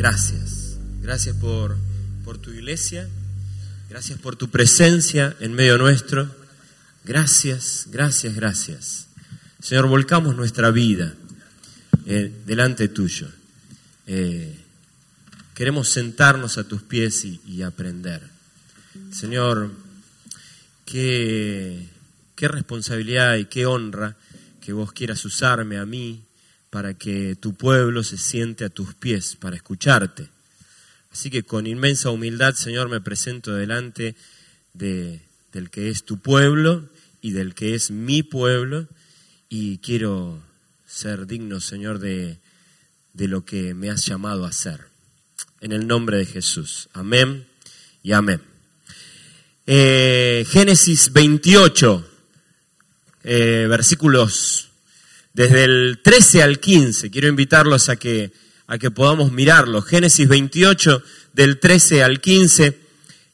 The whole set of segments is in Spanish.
Gracias, gracias por, por tu iglesia, gracias por tu presencia en medio nuestro. Gracias, gracias, gracias. Señor, volcamos nuestra vida eh, delante tuyo. Eh, queremos sentarnos a tus pies y, y aprender. Señor, qué, qué responsabilidad y qué honra que vos quieras usarme a mí para que tu pueblo se siente a tus pies para escucharte. Así que con inmensa humildad, Señor, me presento delante de, del que es tu pueblo y del que es mi pueblo y quiero ser digno, Señor, de, de lo que me has llamado a hacer. En el nombre de Jesús. Amén y amén. Eh, Génesis 28, eh, versículos desde el 13 al 15. Quiero invitarlos a que, a que podamos mirarlo. Génesis 28, del 13 al 15.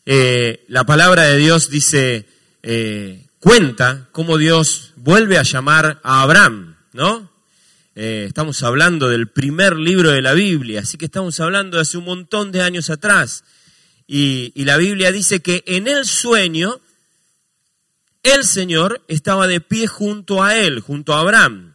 Eh, la palabra de Dios dice, eh, cuenta cómo Dios vuelve a llamar a Abraham, ¿no? Eh, estamos hablando del primer libro de la Biblia, así que estamos hablando de hace un montón de años atrás. Y, y la Biblia dice que en el sueño el Señor estaba de pie junto a él, junto a Abraham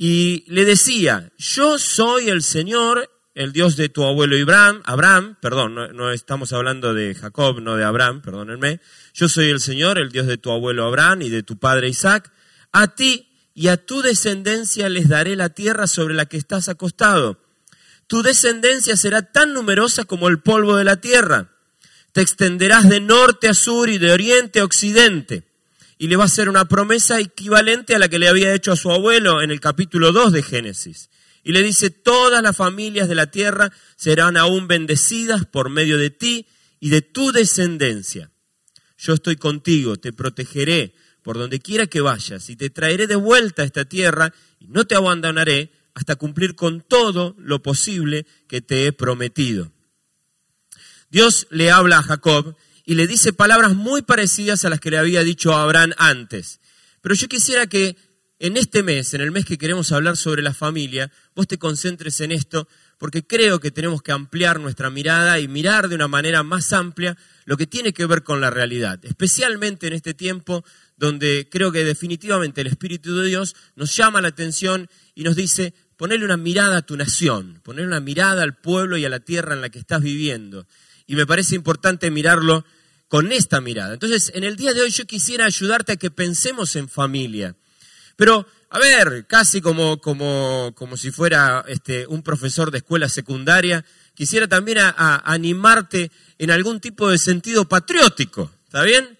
y le decía, yo soy el Señor, el Dios de tu abuelo Abraham, Abraham, perdón, no, estamos hablando de Jacob, no de Abraham, perdónenme, yo soy el Señor, el Dios de tu abuelo Abraham y de tu padre Isaac, a ti y a tu descendencia les daré la tierra sobre la que estás acostado. Tu descendencia será tan numerosa como el polvo de la tierra. Te extenderás de norte a sur y de oriente a occidente y le va a hacer una promesa equivalente a la que le había hecho a su abuelo en el capítulo 2 de Génesis. Y le dice, todas las familias de la tierra serán aún bendecidas por medio de ti y de tu descendencia. Yo estoy contigo, te protegeré por donde quiera que vayas y te traeré de vuelta a esta tierra y no te abandonaré hasta cumplir con todo lo posible que te he prometido. Dios le habla a Jacob y le dice palabras muy parecidas a las que le había dicho a Abraham antes. Pero yo quisiera que en este mes, en el mes que queremos hablar sobre la familia, vos te concentres en esto, porque creo que tenemos que ampliar nuestra mirada y mirar de una manera más amplia lo que tiene que ver con la realidad, especialmente en este tiempo donde creo que definitivamente el Espíritu de Dios nos llama la atención y nos dice, ponerle una mirada a tu nación, ponerle una mirada al pueblo y a la tierra en la que estás viviendo. Y me parece importante mirarlo con esta mirada. Entonces, en el día de hoy yo quisiera ayudarte a que pensemos en familia. Pero, a ver, casi como, como, como si fuera este, un profesor de escuela secundaria, quisiera también a, animarte en algún tipo de sentido patriótico, ¿está bien?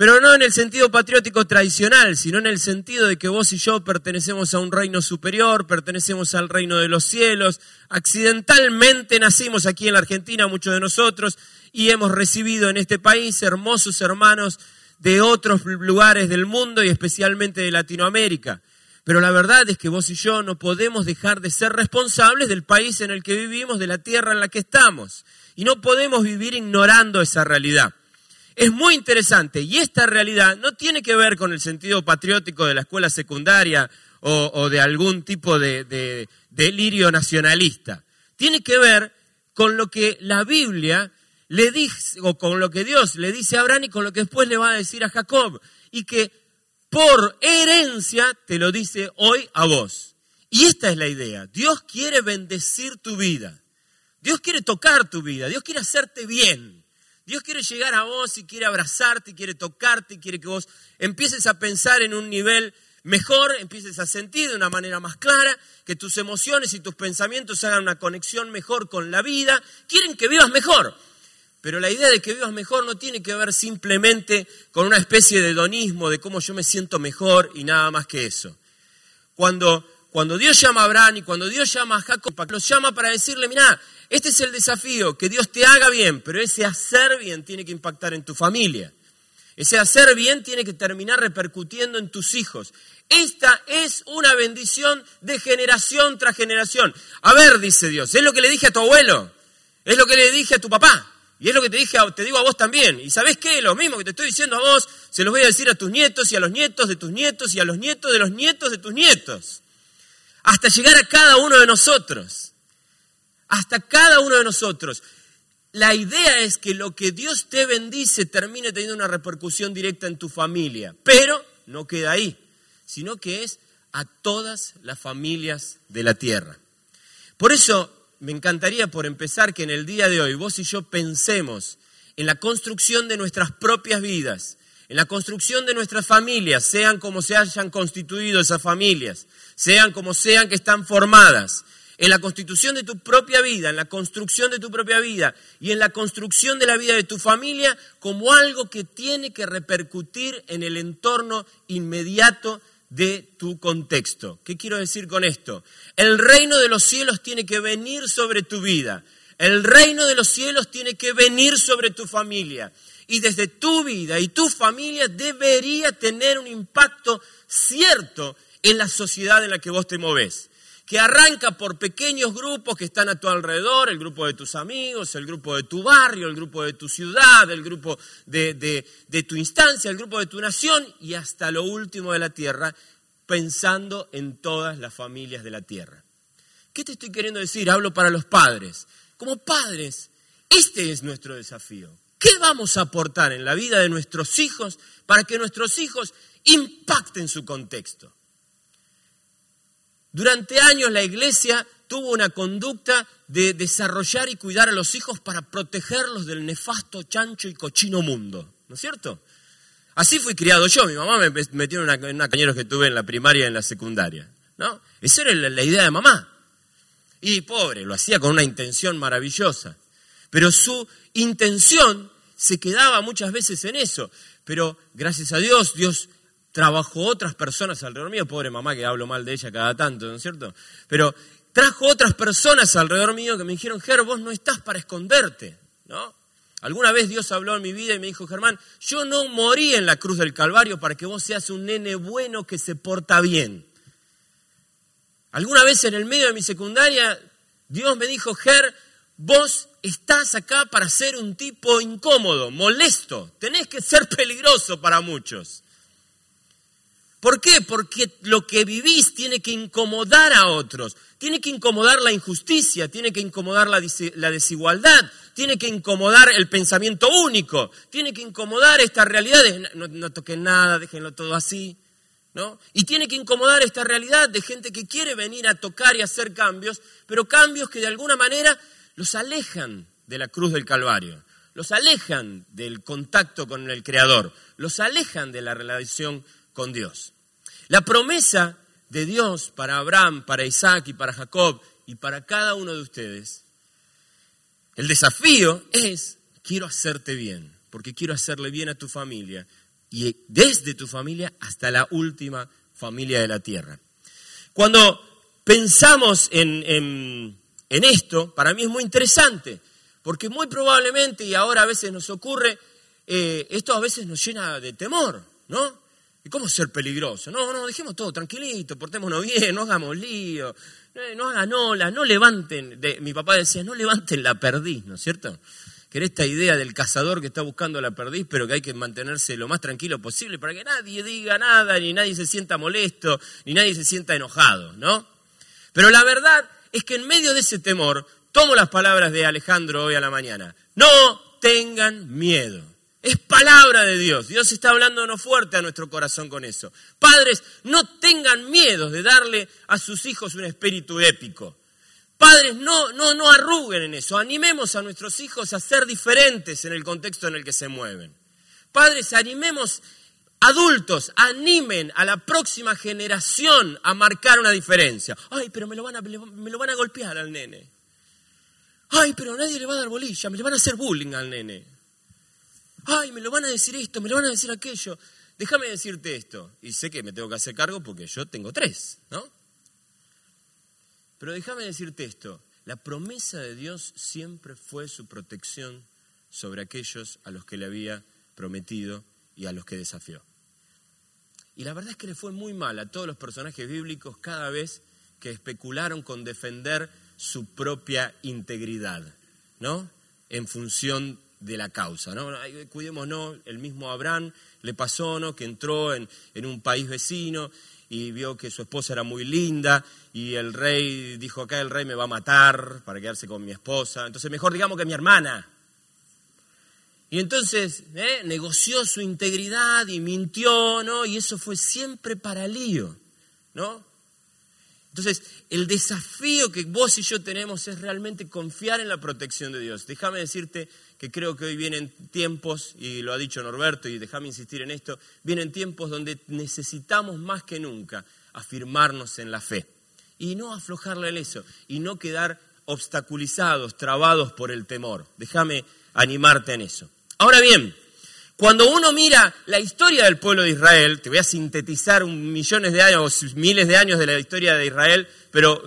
Pero no en el sentido patriótico tradicional, sino en el sentido de que vos y yo pertenecemos a un reino superior, pertenecemos al reino de los cielos, accidentalmente nacimos aquí en la Argentina, muchos de nosotros, y hemos recibido en este país hermosos hermanos de otros lugares del mundo y especialmente de Latinoamérica. Pero la verdad es que vos y yo no podemos dejar de ser responsables del país en el que vivimos, de la tierra en la que estamos. Y no podemos vivir ignorando esa realidad. Es muy interesante y esta realidad no tiene que ver con el sentido patriótico de la escuela secundaria o, de algún tipo de, de delirio nacionalista. Tiene que ver con lo que la Biblia le dice, o con lo que Dios le dice a Abraham y con lo que después le va a decir a Jacob, y que por herencia te lo dice hoy a vos. Y esta es la idea. Dios quiere bendecir tu vida. Dios quiere tocar tu vida. Dios quiere hacerte bien. Dios quiere llegar a vos y quiere abrazarte, quiere tocarte, quiere que vos empieces a pensar en un nivel mejor, empieces a sentir de una manera más clara, que tus emociones y tus pensamientos hagan una conexión mejor con la vida. Quieren que vivas mejor. Pero la idea de que vivas mejor no tiene que ver simplemente con una especie de hedonismo, de cómo yo me siento mejor y nada más que eso. Cuando, cuando Dios llama a Abraham y cuando Dios llama a Jacob, los llama para decirle, mira, este es el desafío, que Dios te haga bien, pero ese hacer bien tiene que impactar en tu familia. Ese hacer bien tiene que terminar repercutiendo en tus hijos. Esta es una bendición de generación tras generación. A ver, dice Dios, es lo que le dije a tu abuelo, es lo que le dije a tu papá, y es lo que te, dije te digo a vos también. ¿Y sabés qué? Lo mismo que te estoy diciendo a vos, se los voy a decir a tus nietos y a los nietos de tus nietos y a los nietos de los nietos de tus nietos. Hasta llegar a cada uno de nosotros. Hasta cada uno de nosotros. La idea es que lo que Dios te bendice termine teniendo una repercusión directa en tu familia. Pero no queda ahí, sino que es a todas las familias de la tierra. Por eso me encantaría por empezar que en el día de hoy vos y yo pensemos en la construcción de nuestras propias vidas, en la construcción de nuestras familias, sean como se hayan constituido esas familias, sean como sean que están formadas, en la constitución de tu propia vida, en la construcción de tu propia vida y en la construcción de la vida de tu familia como algo que tiene que repercutir en el entorno inmediato de tu contexto. ¿Qué quiero decir con esto? El reino de los cielos tiene que venir sobre tu vida. El reino de los cielos tiene que venir sobre tu familia. Y desde tu vida y tu familia debería tener un impacto cierto en la sociedad en la que vos te moves que arranca por pequeños grupos que están a tu alrededor, el grupo de tus amigos, el grupo de tu barrio, el grupo de tu ciudad, el grupo de, de, tu instancia, el grupo de tu nación y hasta lo último de la tierra, pensando en todas las familias de la tierra. ¿Qué te estoy queriendo decir? Hablo para los padres. Como padres, este es nuestro desafío. ¿Qué vamos a aportar en la vida de nuestros hijos para que nuestros hijos impacten su contexto? Durante años la iglesia tuvo una conducta de desarrollar y cuidar a los hijos para protegerlos del nefasto, chancho y cochino mundo, ¿no es cierto? Así fui criado yo, mi mamá me metió en una, cañeros que tuve en la primaria y en la secundaria, ¿no? Esa era la, idea de mamá. Y pobre, lo hacía con una intención maravillosa, pero su intención se quedaba muchas veces en eso, pero gracias a Dios, Dios trabajó otras personas alrededor mío, pobre mamá que hablo mal de ella cada tanto, ¿no es cierto? Pero trajo otras personas alrededor mío que me dijeron, Ger, vos no estás para esconderte, ¿no? Alguna vez Dios habló en mi vida y me dijo, Germán, yo no morí en la cruz del Calvario para que vos seas un nene bueno que se porta bien. Alguna vez en el medio de mi secundaria, Dios me dijo, Ger, vos estás acá para ser un tipo incómodo, molesto, tenés que ser peligroso para muchos. ¿Por qué? Porque lo que vivís tiene que incomodar a otros, tiene que incomodar la injusticia, tiene que incomodar la, desigualdad, tiene que incomodar el pensamiento único, tiene que incomodar esta realidad de no, no toquen nada, déjenlo todo así, ¿no? Y tiene que incomodar esta realidad de gente que quiere venir a tocar y hacer cambios, pero cambios que de alguna manera los alejan de la cruz del Calvario, los alejan del contacto con el Creador, los alejan de la relación con Dios. La promesa de Dios para Abraham, para Isaac y para Jacob y para cada uno de ustedes, el desafío es, quiero hacerte bien, porque quiero hacerle bien a tu familia y desde tu familia hasta la última familia de la tierra. Cuando pensamos en, esto, para mí es muy interesante, porque muy probablemente, y ahora a veces nos ocurre, eh, esto a veces nos llena de temor, ¿no? ¿Y cómo ser peligroso? No, no, dejemos todo tranquilito, portémonos bien, no hagamos lío, no hagan olas, no levanten, mi papá decía, no levanten la perdiz, ¿no es cierto? Que era esta idea del cazador que está buscando la perdiz, pero que hay que mantenerse lo más tranquilo posible para que nadie diga nada, ni nadie se sienta molesto, ni nadie se sienta enojado, ¿no? Pero la verdad es que en medio de ese temor, tomo las palabras de Alejandro hoy a la mañana, no tengan miedo. Es palabra de Dios. Dios está hablándonos fuerte a nuestro corazón con eso. Padres, no tengan miedo de darle a sus hijos un espíritu épico. Padres, no, no, no arruguen en eso. Animemos a nuestros hijos a ser diferentes en el contexto en el que se mueven. Padres, animemos, adultos, animen a la próxima generación a marcar una diferencia. Ay, pero me lo van a, me lo van a golpear al nene. Ay, pero nadie le va a dar bolilla, me le van a hacer bullying al nene. Ay, me lo van a decir esto, me lo van a decir aquello. Déjame decirte esto. Y sé que me tengo que hacer cargo porque yo tengo tres, ¿no? Pero déjame decirte esto. La promesa de Dios siempre fue su protección sobre aquellos a los que le había prometido y a los que desafió. Y la verdad es que le fue muy mal a todos los personajes bíblicos cada vez que especularon con defender su propia integridad, ¿no? En función de la causa, ¿no? Cuidémonos, el mismo Abraham le pasó, ¿no? Que entró en, en un país vecino y vio que su esposa era muy linda y el rey dijo, acá el rey me va a matar para quedarse con mi esposa, entonces mejor digamos que mi hermana. Y entonces ¿eh? negoció su integridad y mintió, ¿no? Y eso fue siempre para lío, ¿no? Entonces, el desafío que vos y yo tenemos es realmente confiar en la protección de Dios. Déjame decirte que creo que hoy vienen tiempos, y lo ha dicho Norberto, y déjame insistir en esto, vienen tiempos donde necesitamos más que nunca afirmarnos en la fe y no aflojarle el eso y no quedar obstaculizados, trabados por el temor. Déjame animarte en eso. Ahora bien, cuando uno mira la historia del pueblo de Israel, te voy a sintetizar millones de años, miles de años de la historia de Israel, pero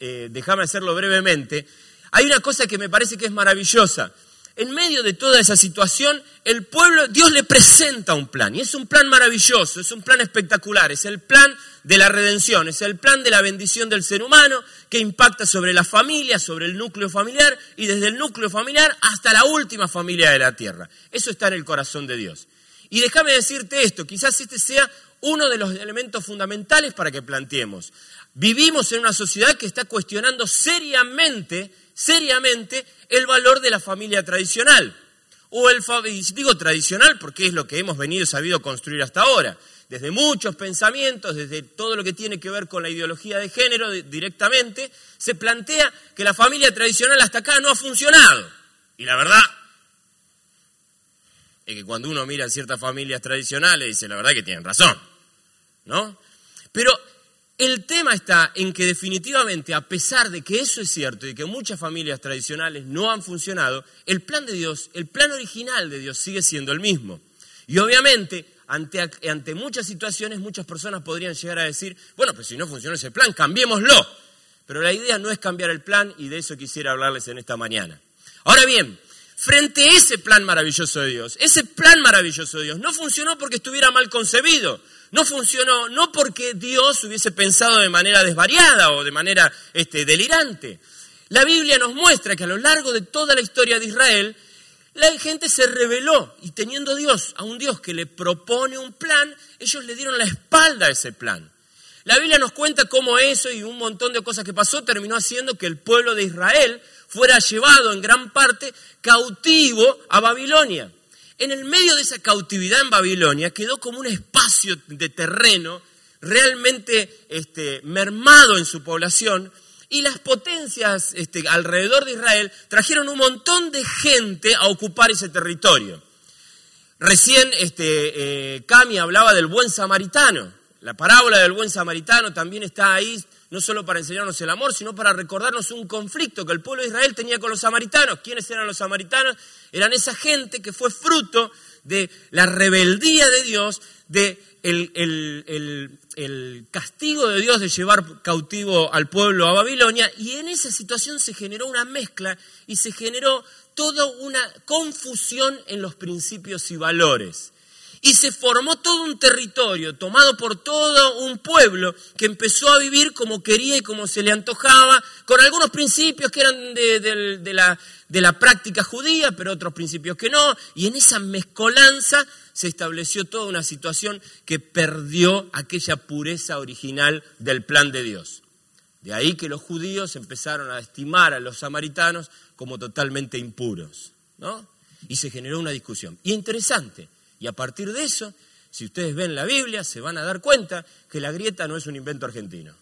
eh, déjame hacerlo brevemente, hay una cosa que me parece que es maravillosa en medio de toda esa situación, el pueblo, Dios le presenta un plan. Y es un plan maravilloso, es un plan espectacular, es el plan de la redención, es el plan de la bendición del ser humano que impacta sobre la familia, sobre el núcleo familiar y desde el núcleo familiar hasta la última familia de la tierra. Eso está en el corazón de Dios. Y déjame decirte esto, quizás este sea uno de los elementos fundamentales para que planteemos. Vivimos en una sociedad que está cuestionando seriamente seriamente el valor de la familia tradicional. O el, digo tradicional porque es lo que hemos venido sabido construir hasta ahora. Desde muchos pensamientos, desde todo lo que tiene que ver con la ideología de género directamente, se plantea que la familia tradicional hasta acá no ha funcionado. Y la verdad es que cuando uno mira ciertas familias tradicionales dice la verdad que tienen razón. ¿No? Pero el tema está en que definitivamente, a pesar de que eso es cierto y que muchas familias tradicionales no han funcionado, el plan de Dios, el plan original de Dios sigue siendo el mismo. Y obviamente, ante, ante muchas situaciones, muchas personas podrían llegar a decir, bueno, pues si no funciona ese plan, cambiémoslo. Pero la idea no es cambiar el plan y de eso quisiera hablarles en esta mañana. Ahora bien, frente a ese plan maravilloso de Dios, ese plan maravilloso de Dios no funcionó porque estuviera mal concebido, no funcionó no porque Dios hubiese pensado de manera desvariada o de manera este, delirante. La Biblia nos muestra que a lo largo de toda la historia de Israel, la gente se rebeló y teniendo Dios, a un Dios que le propone un plan, ellos le dieron la espalda a ese plan. La Biblia nos cuenta cómo eso y un montón de cosas que pasó terminó haciendo que el pueblo de Israel fuera llevado en gran parte cautivo a Babilonia en el medio de esa cautividad en Babilonia quedó como un espacio de terreno realmente este, mermado en su población y las potencias este, alrededor de Israel trajeron un montón de gente a ocupar ese territorio. Recién este, eh, Cami hablaba del buen samaritano. La parábola del buen samaritano también está ahí no solo para enseñarnos el amor, sino para recordarnos un conflicto que el pueblo de Israel tenía con los samaritanos. ¿Quiénes eran los samaritanos? Eran esa gente que fue fruto de la rebeldía de Dios, de el, castigo de Dios de llevar cautivo al pueblo a Babilonia, y en esa situación se generó una mezcla y se generó toda una confusión en los principios y valores. Y se formó todo un territorio tomado por todo un pueblo que empezó a vivir como quería y como se le antojaba, con algunos principios que eran de, la, de la práctica judía, pero otros principios que no. Y en esa mezcolanza se estableció toda una situación que perdió aquella pureza original del plan de Dios. De ahí que los judíos empezaron a estimar a los samaritanos como totalmente impuros. ¿no? Y se generó una discusión. Y interesante, y a partir de eso, si ustedes ven la Biblia, se van a dar cuenta que la grieta no es un invento argentino.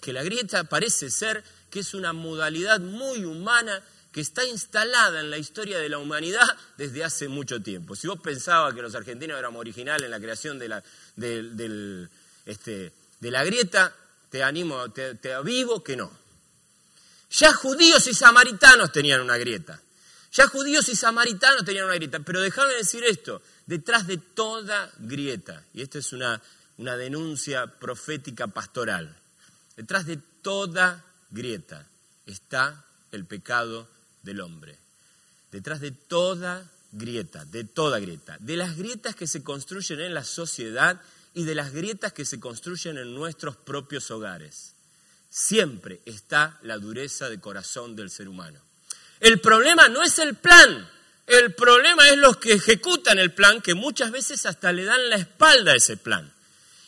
Que la grieta parece ser que es una modalidad muy humana que está instalada en la historia de la humanidad desde hace mucho tiempo. Si vos pensabas que los argentinos éramos originales en la creación de la, este, de la grieta, te animo, te avivo que no. Ya judíos y samaritanos tenían una grieta. Ya judíos y samaritanos tenían una grieta. Pero déjame decir esto, detrás de toda grieta, y esta es una, una denuncia profética pastoral, detrás de toda grieta está el pecado del hombre. Detrás de toda grieta, de toda grieta, de las grietas que se construyen en la sociedad y de las grietas que se construyen en nuestros propios hogares. Siempre está la dureza de corazón del ser humano. El problema no es el plan, el problema es los que ejecutan el plan, que muchas veces hasta le dan la espalda a ese plan.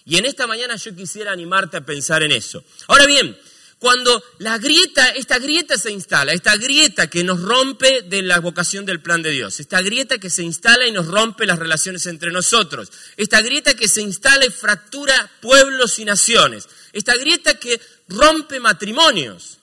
Y en esta mañana yo quisiera animarte a pensar en eso. Ahora bien, cuando la grieta, esta grieta se instala, esta grieta que nos rompe de la vocación del plan de Dios, esta grieta que se instala y nos rompe las relaciones entre nosotros, esta grieta que se instala y fractura pueblos y naciones, esta grieta que rompe matrimonios,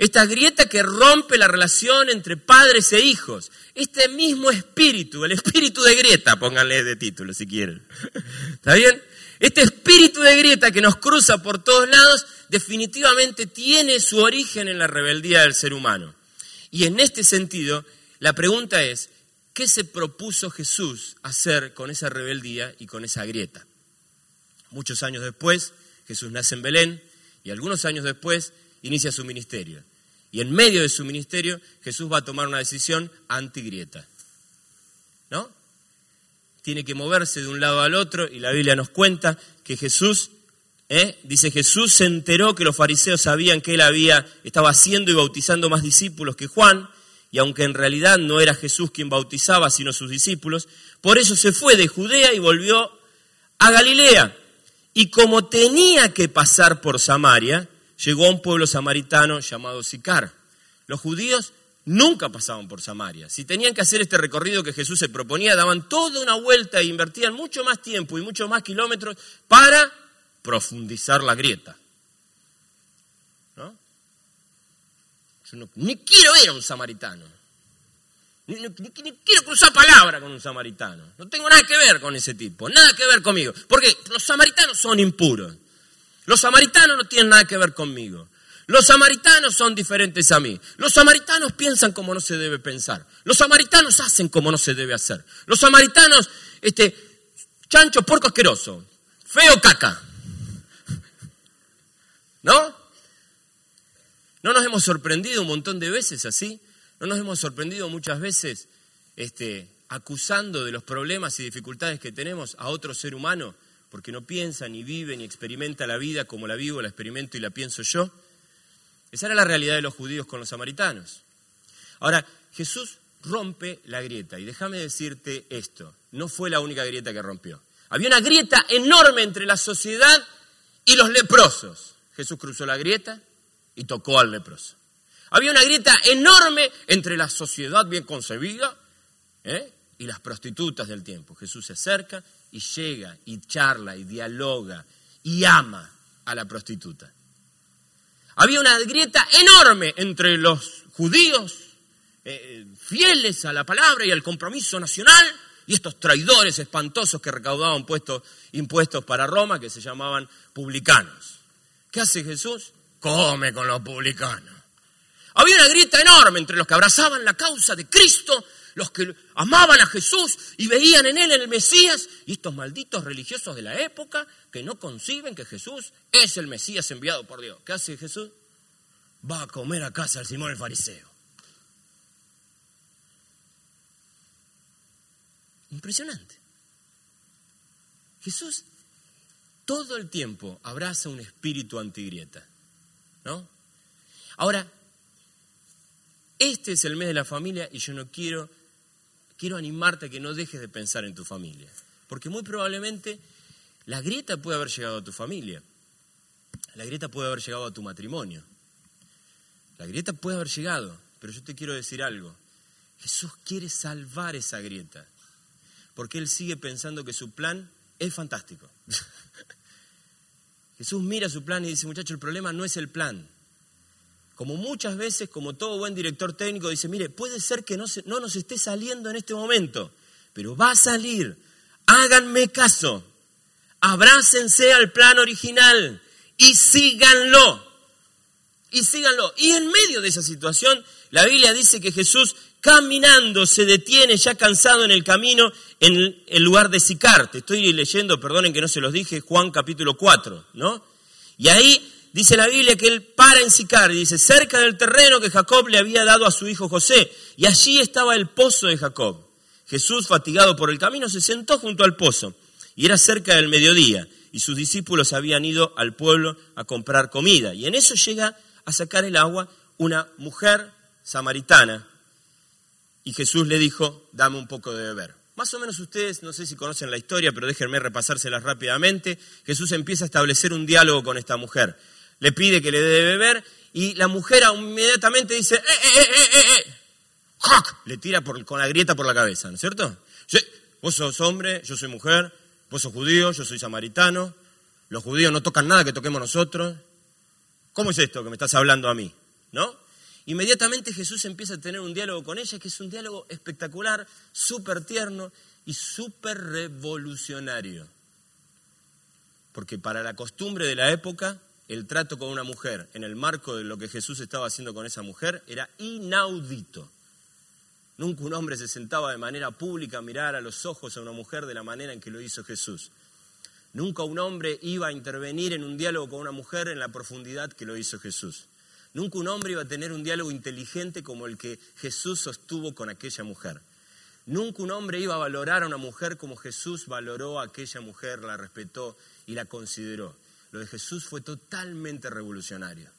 esta grieta que rompe la relación entre padres e hijos, este mismo espíritu, el espíritu de grieta, pónganle de título si quieren, ¿está bien? Este espíritu de grieta que nos cruza por todos lados definitivamente tiene su origen en la rebeldía del ser humano. Y en este sentido, la pregunta es, ¿qué se propuso Jesús hacer con esa rebeldía y con esa grieta? Muchos años después, Jesús nace en Belén y algunos años después inicia su ministerio. Y en medio de su ministerio, Jesús va a tomar una decisión antigrieta. ¿No? tiene que moverse de un lado al otro y la Biblia nos cuenta que Jesús, ¿eh? dice Jesús se enteró que los fariseos sabían que él había, estaba haciendo y bautizando más discípulos que Juan, y aunque en realidad no era Jesús quien bautizaba, sino sus discípulos, por eso se fue de Judea y volvió a Galilea. Y como tenía que pasar por Samaria, llegó a un pueblo samaritano llamado Sicar. Los judíos nunca pasaban por Samaria. Si tenían que hacer este recorrido que Jesús se proponía, daban toda una vuelta e invertían mucho más tiempo y mucho más kilómetros para profundizar la grieta. ¿No? Yo ni quiero ver a un samaritano. Ni, ni, quiero cruzar palabra con un samaritano. No tengo nada que ver con ese tipo, nada que ver conmigo. Porque los samaritanos son impuros. Los samaritanos no tienen nada que ver conmigo. Los samaritanos son diferentes a mí. Los samaritanos piensan como no se debe pensar. Los samaritanos hacen como no se debe hacer. Los samaritanos, este, chancho, porco asqueroso, feo caca. ¿No? ¿No nos hemos sorprendido un montón de veces así? ¿No nos hemos sorprendido muchas veces este, acusando de los problemas y dificultades que tenemos a otro ser humano porque no piensa, ni vive, ni experimenta la vida como la vivo, la experimento y la pienso yo? Esa era la realidad de los judíos con los samaritanos. Ahora, Jesús rompe la grieta. Y déjame decirte esto, no fue la única grieta que rompió. Había una grieta enorme entre la sociedad y los leprosos. Jesús cruzó la grieta y tocó al leproso. Había una grieta enorme entre la sociedad bien concebida ¿eh? Y las prostitutas del tiempo. Jesús se acerca y llega y charla y dialoga y ama a la prostituta. Había una grieta enorme entre los judíos, eh, fieles a la palabra y al compromiso nacional, y estos traidores espantosos que recaudaban impuestos para Roma, que se llamaban publicanos. ¿Qué hace Jesús? Come con los publicanos. Había una grieta enorme entre los que abrazaban la causa de Cristo, los que amaban a Jesús y veían en él el Mesías, y estos malditos religiosos de la época que no conciben que Jesús es el Mesías enviado por Dios. ¿Qué hace Jesús? Va a comer a casa al Simón el fariseo. Impresionante. Jesús todo el tiempo abraza un espíritu antigrieta. ¿No? Ahora, este es el mes de la familia y yo no quiero, quiero animarte a que no dejes de pensar en tu familia. Porque muy probablemente la grieta puede haber llegado a tu familia. La grieta puede haber llegado a tu matrimonio. La grieta puede haber llegado, pero yo te quiero decir algo. Jesús quiere salvar esa grieta. Porque Él sigue pensando que su plan es fantástico. Jesús mira su plan y dice, muchacho, el problema no es el plan. Como muchas veces, como todo buen director técnico, dice, mire, puede ser que no, no nos esté saliendo en este momento, pero va a salir. Háganme caso abrácense al plan original y síganlo. y síganlo. Y en medio de esa situación, la Biblia dice que Jesús caminando se detiene ya cansado en el camino en el lugar de Sicar. Te estoy leyendo, perdonen que no se los dije, Juan capítulo 4, ¿no? Y ahí dice la Biblia que él para en Sicar dice, cerca del terreno que Jacob le había dado a su hijo José. Y allí estaba el pozo de Jacob. Jesús, fatigado por el camino, se sentó junto al pozo. Y era cerca del mediodía. Y sus discípulos habían ido al pueblo a comprar comida. Y en eso llega a sacar el agua una mujer samaritana. Y Jesús le dijo, dame un poco de beber. Más o menos ustedes, no sé si conocen la historia, pero déjenme repasárselas rápidamente. Jesús empieza a establecer un diálogo con esta mujer. Le pide que le dé de beber y la mujer inmediatamente dice, ¡eh, eh, eh, eh, eh! Le tira con la grieta por la cabeza, ¿no es cierto? Vos sos hombre, yo soy mujer, vos sos judío, yo soy samaritano, los judíos no tocan nada que toquemos nosotros, ¿Cómo es esto que me estás hablando a mí? ¿No? Inmediatamente Jesús empieza a tener un diálogo con ella, que es un diálogo espectacular, súper tierno y súper revolucionario. Porque para la costumbre de la época, el trato con una mujer en el marco de lo que Jesús estaba haciendo con esa mujer era inaudito. Nunca un hombre se sentaba de manera pública a mirar a los ojos a una mujer de la manera en que lo hizo Jesús. Nunca un hombre iba a intervenir en un diálogo con una mujer en la profundidad que lo hizo Jesús. Nunca un hombre iba a tener un diálogo inteligente como el que Jesús sostuvo con aquella mujer. Nunca un hombre iba a valorar a una mujer como Jesús valoró a aquella mujer, la respetó y la consideró. Lo de Jesús fue totalmente revolucionario.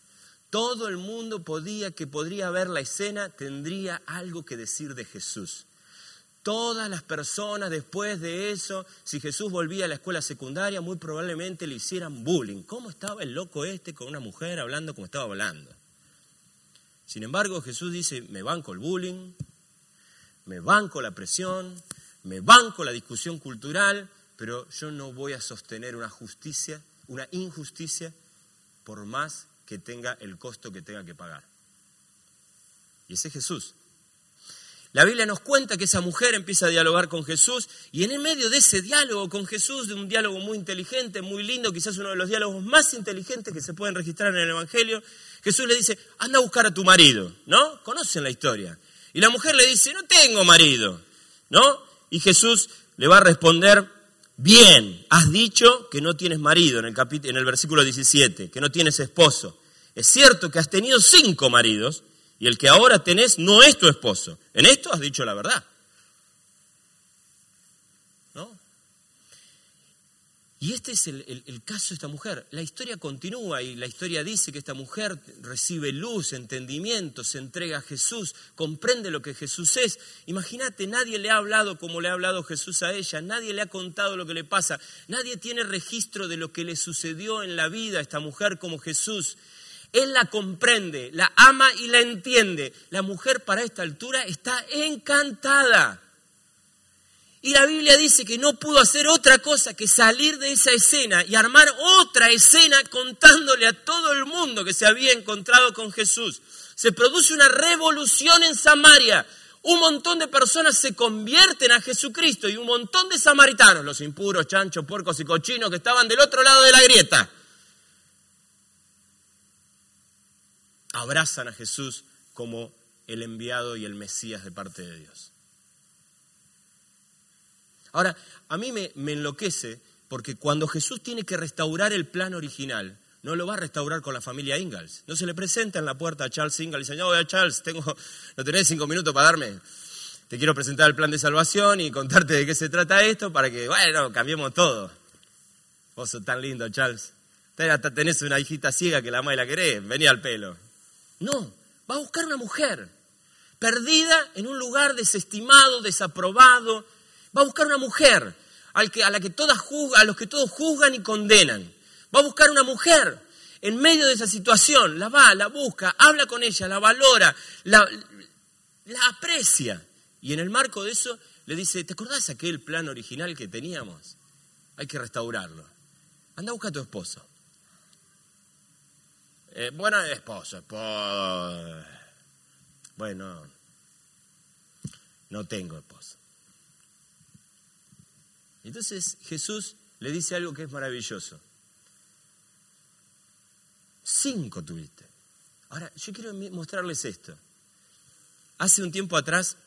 Todo el mundo podía que podría ver la escena tendría algo que decir de Jesús. Todas las personas después de eso, si Jesús volvía a la escuela secundaria, muy probablemente le hicieran bullying. ¿Cómo estaba el loco este con una mujer hablando como estaba hablando? Sin embargo, Jesús dice, me banco el bullying, me banco la presión, me banco la discusión cultural, pero yo no voy a sostener una justicia, una injusticia, por más que tenga el costo que tenga que pagar. Y ese es Jesús. La Biblia nos cuenta que esa mujer empieza a dialogar con Jesús y en el medio de ese diálogo con Jesús, de un diálogo muy inteligente, muy lindo, quizás uno de los diálogos más inteligentes que se pueden registrar en el Evangelio, Jesús le dice, anda a buscar a tu marido, ¿no? Conocen la historia. Y la mujer le dice, no tengo marido, ¿no? Y Jesús le va a responder, bien, has dicho que no tienes marido en el, en el versículo 17, que no tienes esposo. Es cierto que has tenido cinco maridos y el que ahora tenés no es tu esposo. En esto has dicho la verdad. ¿No? Y este es el, caso de esta mujer. La historia continúa y la historia dice que esta mujer recibe luz, entendimiento, se entrega a Jesús, comprende lo que Jesús es. Imagínate, nadie le ha hablado como le ha hablado Jesús a ella, nadie le ha contado lo que le pasa, nadie tiene registro de lo que le sucedió en la vida a esta mujer como Jesús. Él la comprende, la ama y la entiende. La mujer para esta altura está encantada. Y la Biblia dice que no pudo hacer otra cosa que salir de esa escena y armar otra escena contándole a todo el mundo que se había encontrado con Jesús. Se produce una revolución en Samaria. Un montón de personas se convierten a Jesucristo y un montón de samaritanos, los impuros, chanchos, puercos y cochinos que estaban del otro lado de la grieta, abrazan a Jesús como el enviado y el Mesías de parte de Dios. Ahora, a mí me, enloquece porque cuando Jesús tiene que restaurar el plan original, no lo va a restaurar con la familia Ingalls. No se le presenta en la puerta a Charles Ingalls y dice, no, Charles, tengo, no tenés cinco minutos para darme. Te quiero presentar el plan de salvación y contarte de qué se trata esto para que, bueno, cambiemos todo. Vos sos tan lindo, Charles. Hasta tenés una hijita ciega que la ama y la querés. Vení al pelo. No, va a buscar una mujer perdida en un lugar desestimado, desaprobado. Va a buscar una mujer a la que los que todos juzgan y condenan. Va a buscar una mujer en medio de esa situación. La va, la busca, habla con ella, la valora, la, aprecia. Y en el marco de eso le dice, ¿te acordás aquel plan original que teníamos? Hay que restaurarlo. Anda a buscar a tu esposo. Eh, buena esposa. Bueno, no tengo esposa. Entonces Jesús le dice algo que es maravilloso. Cinco tuviste. Ahora, yo quiero mostrarles esto. Hace un tiempo atrás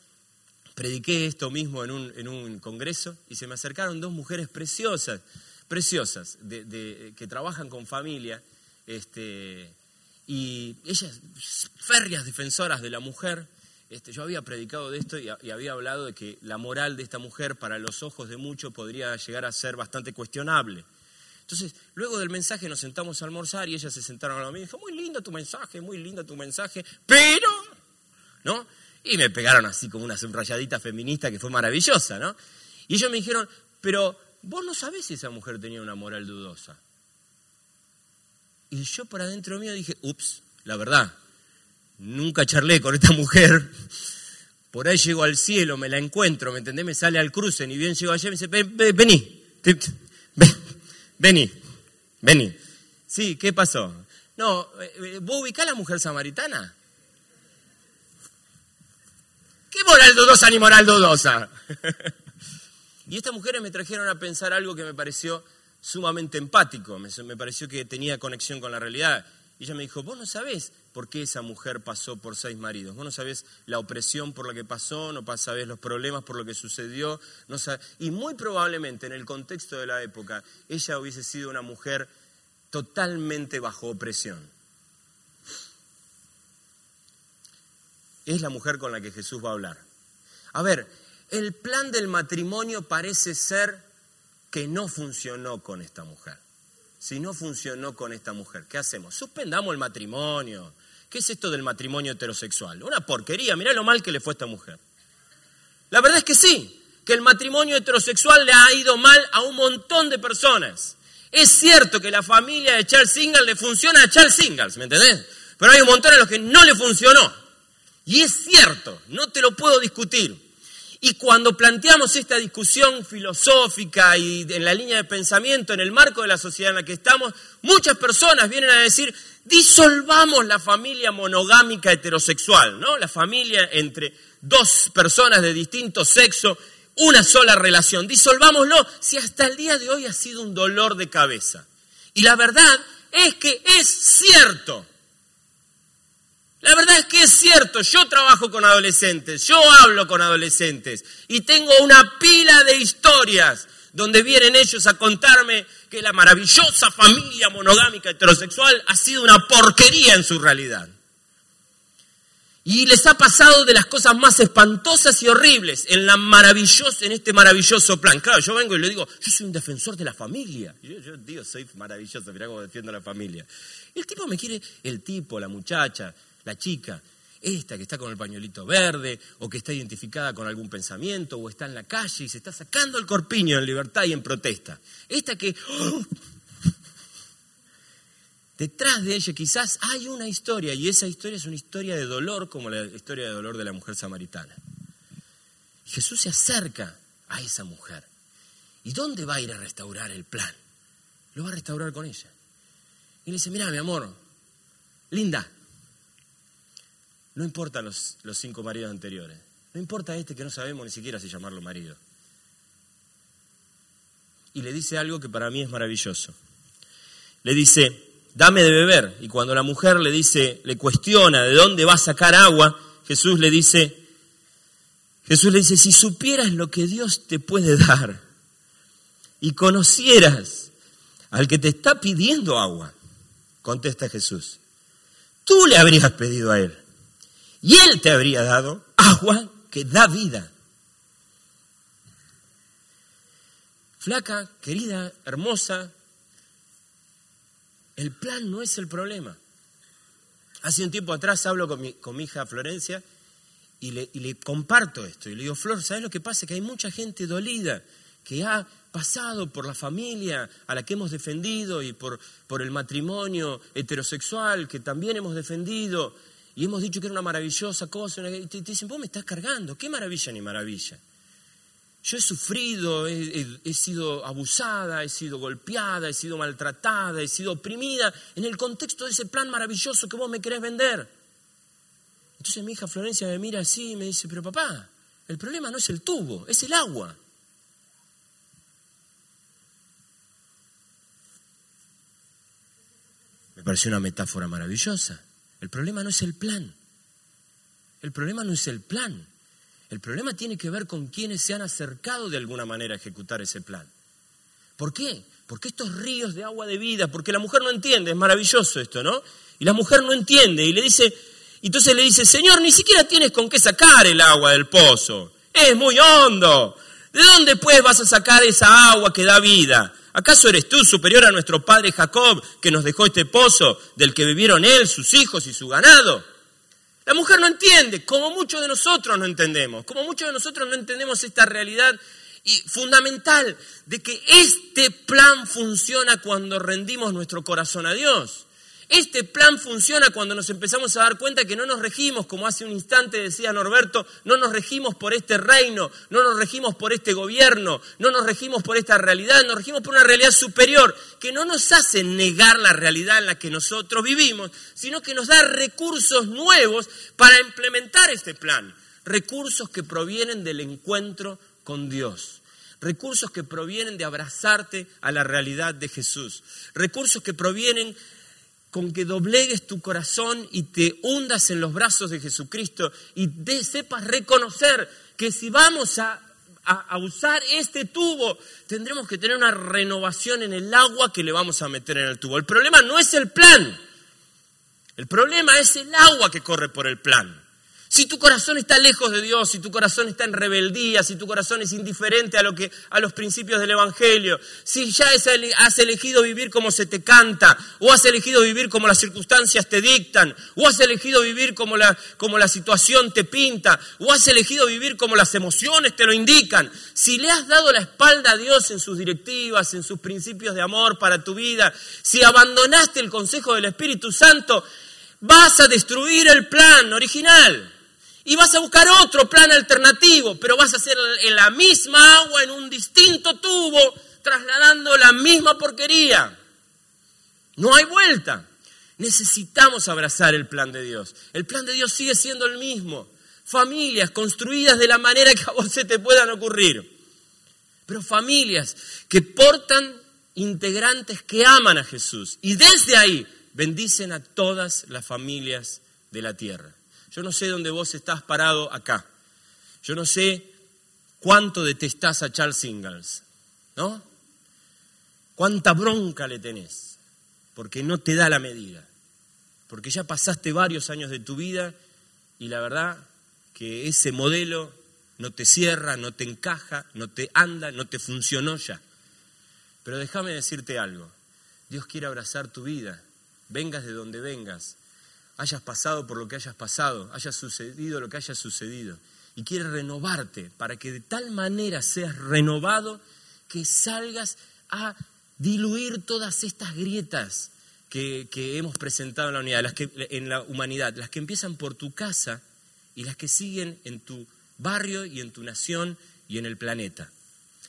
prediqué esto mismo en un, en un congreso y se me acercaron dos mujeres preciosas, preciosas, que trabajan con familia, este, y ellas, férreas defensoras de la mujer, este, yo había predicado de esto y, había hablado de que la moral de esta mujer para los ojos de muchos podría llegar a ser bastante cuestionable. Entonces, luego del mensaje nos sentamos a almorzar y ellas se sentaron a mí y dijo, muy lindo tu mensaje, muy lindo tu mensaje, pero, ¿no? Y me pegaron así como una subrayadita feminista que fue maravillosa, ¿no? Y ellos me dijeron, pero vos no sabés si esa mujer tenía una moral dudosa. Y yo por adentro mío dije, ups, la verdad, nunca charlé con esta mujer. Por ahí llego al cielo, me la encuentro, ¿me entendés? Me sale al cruce, ni bien llego allá, me dice, vení, vení, vení. Sí, ¿qué pasó? No, eh, eh, ¿vos ubicás a la mujer samaritana? ¿Qué moral dudosa ni moral dudosa? y estas mujeres me trajeron a pensar algo que me pareció sumamente empático, me, pareció que tenía conexión con la realidad. Y ella me dijo, vos no sabés por qué esa mujer pasó por seis maridos, vos no sabés la opresión por la que pasó, no sabés los problemas por lo que sucedió, y muy probablemente en el contexto de la época ella hubiese sido una mujer totalmente bajo opresión. es la mujer con la que Jesús va a hablar. A ver, el plan del matrimonio parece ser que no funcionó con esta mujer. Si no funcionó con esta mujer, ¿qué hacemos? Suspendamos el matrimonio. ¿Qué es esto del matrimonio heterosexual? Una porquería, mirá lo mal que le fue a esta mujer. La verdad es que sí, que el matrimonio heterosexual le ha ido mal a un montón de personas. Es cierto que la familia de Charles Singles le funciona a Charles Singles, ¿me entendés? Pero hay un montón a los que no le funcionó. Y es cierto, no te lo puedo discutir. Y cuando planteamos esta discusión filosófica y en la línea de pensamiento, en el marco de la sociedad en la que estamos, muchas personas vienen a decir, disolvamos la familia monogámica heterosexual, ¿no? La familia entre dos personas de distinto sexo, una sola relación, disolvámoslo, si hasta el día de hoy ha sido un dolor de cabeza. Y la verdad es que es cierto. La verdad es que es cierto, yo trabajo con adolescentes, yo hablo con adolescentes y tengo una pila de historias donde vienen ellos a contarme que la maravillosa familia monogámica heterosexual ha sido una porquería en su realidad. Y les ha pasado de las cosas más espantosas y horribles en, la en este maravilloso plan. Claro, yo vengo y le digo, yo soy un defensor de la familia. Yo, yo soy maravilloso, mirá cómo defiendo la familia. El tipo me quiere, el tipo, la muchacha, la chica, esta que está con el pañuelito verde o que está identificada con algún pensamiento o está en la calle y se está sacando el corpiño en libertad y en protesta. Esta que... ¡oh! Detrás de ella quizás hay una historia y esa historia es una historia de dolor como la historia de dolor de la mujer samaritana. Jesús se acerca a esa mujer. ¿Y dónde va a ir a restaurar el plan? Lo va a restaurar con ella. Y le dice, mira mi amor, linda, no importa los, los cinco maridos anteriores. No importa este que no sabemos ni siquiera si llamarlo marido. Y le dice algo que para mí es maravilloso. Le dice, dame de beber. Y cuando la mujer le dice, le cuestiona de dónde va a sacar agua, Jesús le dice, Jesús le dice, si supieras lo que Dios te puede dar y conocieras al que te está pidiendo agua, contesta Jesús, tú le habrías pedido a él y Él te habría dado agua que da vida. Flaca, querida, hermosa, el plan no es el problema. Hace un tiempo atrás hablo con mi, con hija Florencia y le, y le, comparto esto. Y le digo, Flor, ¿sabes lo que pasa? Que hay mucha gente dolida que ha pasado por la familia a la que hemos defendido y por, por el matrimonio heterosexual que también hemos defendido y hemos dicho que era una maravillosa cosa, y te, dicen, vos me estás cargando, qué maravilla ni maravilla. Yo he sufrido, he, sido abusada, he sido golpeada, he sido maltratada, he sido oprimida en el contexto de ese plan maravilloso que vos me querés vender. Entonces mi hija Florencia me mira así y me dice, pero papá, el problema no es el tubo, es el agua. Me pareció una metáfora maravillosa. El problema no es el plan. El problema no es el plan. El problema tiene que ver con quienes se han acercado de alguna manera a ejecutar ese plan. ¿Por qué? Porque estos ríos de agua de vida, porque la mujer no entiende, es maravilloso esto, ¿no? Y la mujer no entiende y le dice, entonces le dice, Señor, ni siquiera tienes con qué sacar el agua del pozo, es muy hondo. ¿De dónde pues vas a sacar esa agua que da vida? ¿Acaso eres tú superior a nuestro padre Jacob, que nos dejó este pozo del que vivieron él, sus hijos y su ganado? La mujer no entiende, como muchos de nosotros no entendemos, como muchos de nosotros no entendemos esta realidad y fundamental de que este plan funciona cuando rendimos nuestro corazón a Dios. Este plan funciona cuando nos empezamos a dar cuenta que no nos regimos, como hace un instante decía Norberto, no nos regimos por este reino, no nos regimos por este gobierno, no nos regimos por esta realidad, nos regimos por una realidad superior que no nos hace negar la realidad en la que nosotros vivimos, sino que nos da recursos nuevos para implementar este plan, recursos que provienen del encuentro con Dios. Recursos que provienen de abrazarte a la realidad de Jesús, recursos que provienen con que doblegues tu corazón y te hundas en los brazos de Jesucristo y sepas reconocer que si vamos a, usar este tubo, tendremos que tener una renovación en el agua que le vamos a meter en el tubo. El problema no es el plan, el problema es el agua que corre por el plan. Si tu corazón está lejos de Dios, si tu corazón está en rebeldía, si tu corazón es indiferente a, lo que, a los principios del Evangelio, si ya has elegido vivir como se te canta, o has elegido vivir como las circunstancias te dictan, o has elegido vivir como la, como la situación te pinta, o has elegido vivir como las emociones te lo indican, si le has dado la espalda a Dios en sus directivas, en sus principios de amor para tu vida, si abandonaste el consejo del Espíritu Santo, vas a destruir el plan original y vas a buscar otro plan alternativo, pero vas a hacer en la misma agua, en un distinto tubo, trasladando la misma porquería. No hay vuelta. Necesitamos abrazar el plan de Dios. El plan de Dios sigue siendo el mismo. Familias construidas de la manera que a vos se te puedan ocurrir. Pero familias que portan integrantes que aman a Jesús. Y desde ahí bendicen a todas las familias de la tierra. Yo no sé dónde vos estás parado acá. Yo no sé cuánto detestás a Charles Ingalls, ¿no? Cuánta bronca le tenés, porque no te da la medida. Porque ya pasaste varios años de tu vida y la verdad que ese modelo no te cierra, no te encaja, no te anda, no te funcionó ya. Pero déjame decirte algo. Dios quiere abrazar tu vida, vengas de donde vengas, hayas pasado por lo que hayas pasado, haya sucedido lo que haya sucedido. Y quiere renovarte para que de tal manera seas renovado que salgas a diluir todas estas grietas que, hemos presentado en la unidad, las que, en la humanidad, las que empiezan por tu casa y las que siguen en tu barrio y en tu nación y en el planeta.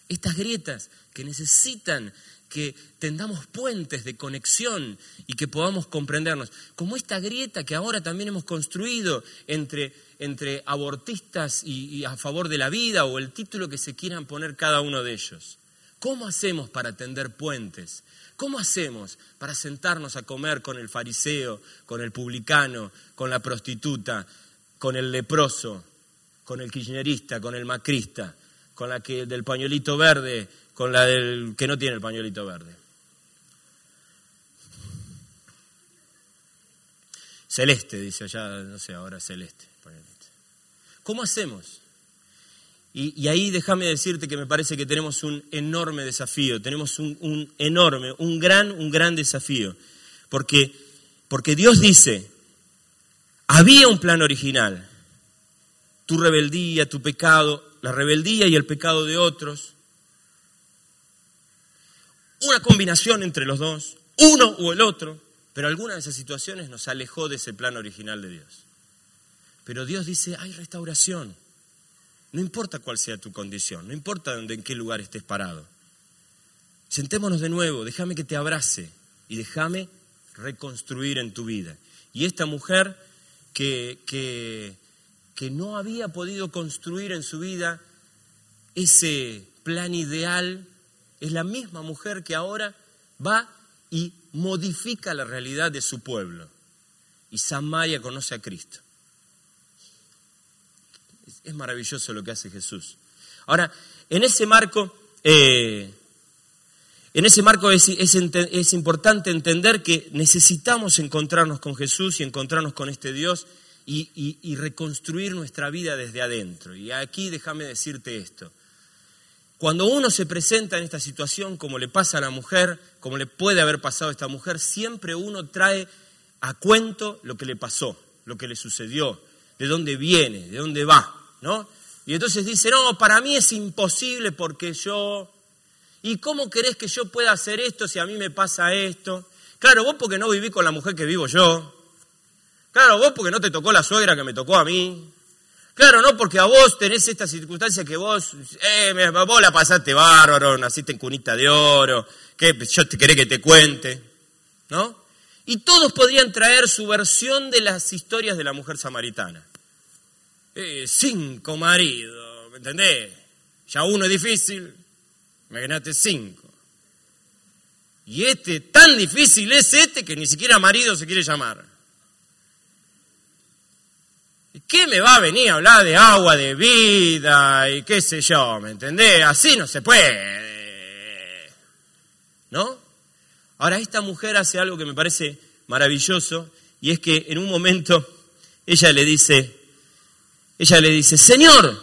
Estas grietas que necesitan que tendamos puentes de conexión y que podamos comprendernos. Como esta grieta que ahora también hemos construido entre, entre abortistas y, a favor de la vida o el título que se quieran poner cada uno de ellos. ¿Cómo hacemos para tender puentes? ¿Cómo hacemos para sentarnos a comer con el fariseo, con el publicano, con la prostituta, con el leproso, con el kirchnerista, con el macrista, con la que del pañuelito verde con la del que no tiene el pañuelito verde. Celeste, dice allá, no sé, ahora celeste. ¿Cómo hacemos? Y, ahí déjame decirte que me parece que tenemos un enorme desafío, tenemos un, un, enorme, un gran, un gran desafío. Porque, porque Dios dice, había un plan original, tu rebeldía, tu pecado, la rebeldía y el pecado de otros, una combinación entre los dos, uno o el otro, pero alguna de esas situaciones nos alejó de ese plan original de Dios. Pero Dios dice, hay restauración. No importa cuál sea tu condición, no importa dónde, en qué lugar estés parado. Sentémonos de nuevo, déjame que te abrace y déjame reconstruir en tu vida. Y esta mujer que, que, que no había podido construir en su vida ese plan ideal es la misma mujer que ahora va y modifica la realidad de su pueblo. y Samaria conoce a Cristo. Es maravilloso lo que hace Jesús. Ahora, en ese marco, eh, en ese marco es, es, importante entender que necesitamos encontrarnos con Jesús y encontrarnos con este Dios y, y reconstruir nuestra vida desde adentro. Y aquí déjame decirte esto. Cuando uno se presenta en esta situación, como le pasa a la mujer, como le puede haber pasado a esta mujer, siempre uno trae a cuento lo que le pasó, lo que le sucedió, de dónde viene, de dónde va, ¿no? Y entonces dice, no, para mí es imposible porque yo... ¿Y cómo querés que yo pueda hacer esto si a mí me pasa esto? Claro, vos porque no vivís con la mujer que vivo yo. Claro, vos porque no te tocó la suegra que me tocó a mí. Claro, no porque a vos tenés esta circunstancia que vos, eh, vos la pasaste bárbaro, naciste en cunita de oro, que yo te querés que te cuente, ¿no? Y todos podrían traer su versión de las historias de la mujer samaritana. Eh, cinco maridos, ¿me entendés? Ya uno es difícil, me ganaste cinco. Y este, tan difícil es este que ni siquiera marido se quiere llamar. ¿Y qué me va a venir a hablar de agua de vida y qué sé yo, ¿me entendés? Así no se puede. ¿No? Ahora, esta mujer hace algo que me parece maravilloso y es que en un momento ella le dice, ella le dice, Señor,